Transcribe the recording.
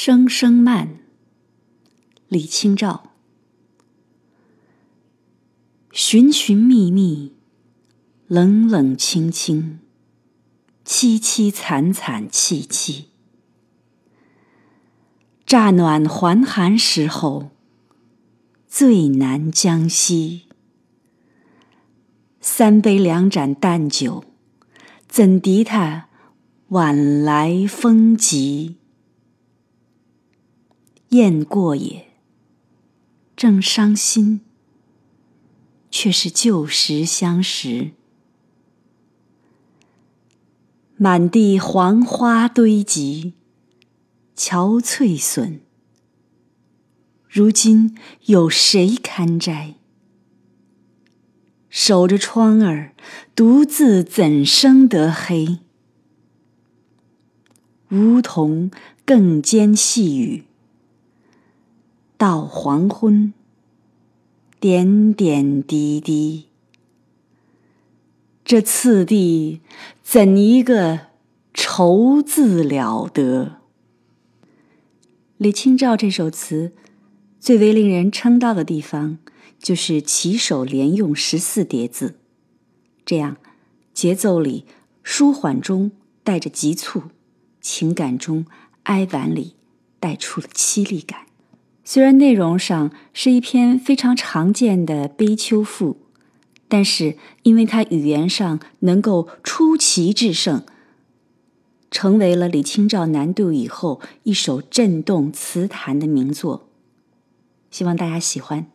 声声慢，李清照。寻寻觅觅，冷冷清清，凄凄惨惨戚戚。乍暖还寒时候，最难将息。三杯两盏淡酒，怎敌他晚来风急？雁过也，正伤心，却是旧时相识。满地黄花堆积，憔悴损。如今有谁堪摘？守着窗儿，独自怎生得黑？梧桐更兼细雨。到黄昏，点点滴滴，这次第怎一个愁字了得！李清照这首词最为令人称道的地方，就是起首连用十四叠字，这样节奏里舒缓中带着急促，情感中哀婉里带出了凄厉感。虽然内容上是一篇非常常见的悲秋赋，但是因为它语言上能够出奇制胜，成为了李清照南渡以后一首震动词坛的名作。希望大家喜欢。